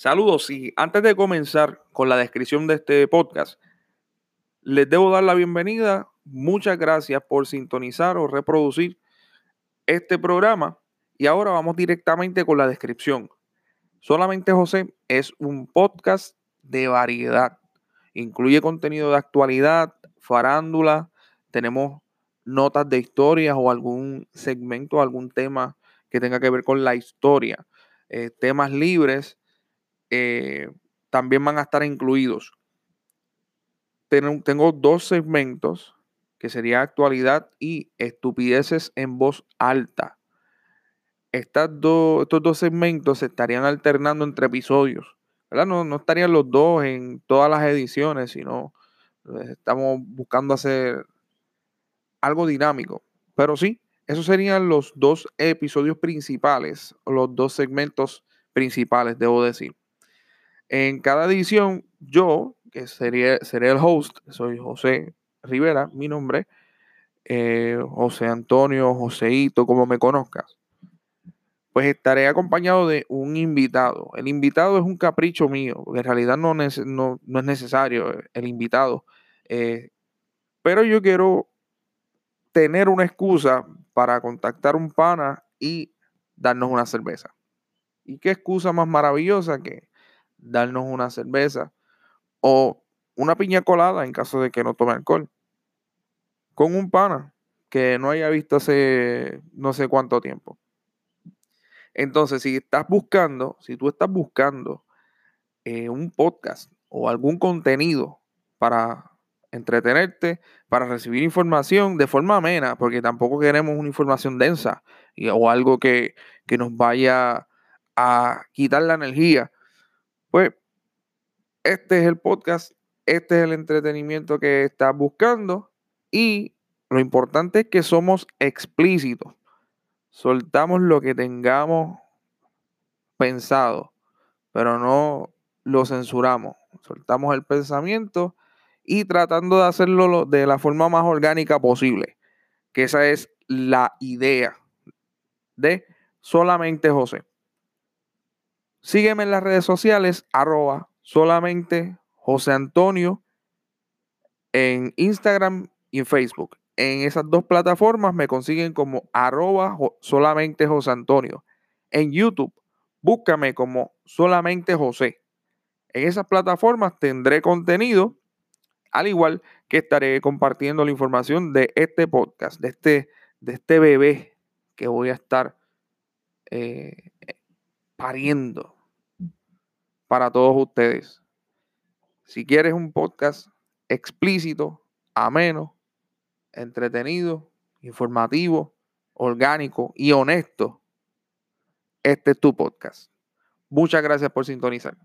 Saludos y antes de comenzar con la descripción de este podcast, les debo dar la bienvenida. Muchas gracias por sintonizar o reproducir este programa y ahora vamos directamente con la descripción. Solamente José es un podcast de variedad. Incluye contenido de actualidad, farándula, tenemos notas de historias o algún segmento, algún tema que tenga que ver con la historia, eh, temas libres eh, también van a estar incluidos. Tengo, dos segmentos que sería actualidad y estupideces en voz alta. Estas estos dos segmentos se estarían alternando entre episodios. No, no estarían los dos en todas las ediciones, sino eh, estamos buscando hacer algo dinámico. Pero sí, esos serían los dos episodios principales, los dos segmentos principales, debo decir. En cada edición, yo, que sería, seré el host, soy José Rivera, mi nombre, eh, José Antonio, Joseito, como me conozcas, pues estaré acompañado de un invitado. El invitado es un capricho mío, porque en realidad no, no, es necesario el invitado. Eh, pero yo quiero tener una excusa para contactar un pana y darnos una cerveza. ¿Y qué excusa más maravillosa que darnos una cerveza o una piña colada en caso de que no tome alcohol. Con un pana que no haya visto hace no sé cuánto tiempo. Entonces, si estás buscando, si tú estás buscando eh, un podcast o algún contenido para entretenerte, para recibir información de forma amena, porque tampoco queremos una información densa o algo que, que nos vaya a quitar la energía pues este es el podcast, este es el entretenimiento que estás buscando y lo importante es que somos explícitos. Soltamos lo que tengamos pensado, pero no lo censuramos. Soltamos el pensamiento y tratando de hacerlo de la forma más orgánica posible, que esa es la idea de solamente José. Sígueme en las redes sociales, arroba solamente José Antonio en Instagram y en Facebook. En esas dos plataformas me consiguen como arroba solamente José Antonio. En YouTube, búscame como solamente José. En esas plataformas tendré contenido, al igual que estaré compartiendo la información de este podcast, de este, de este bebé que voy a estar eh, pariendo para todos ustedes. Si quieres un podcast explícito, ameno, entretenido, informativo, orgánico y honesto, este es tu podcast. Muchas gracias por sintonizar.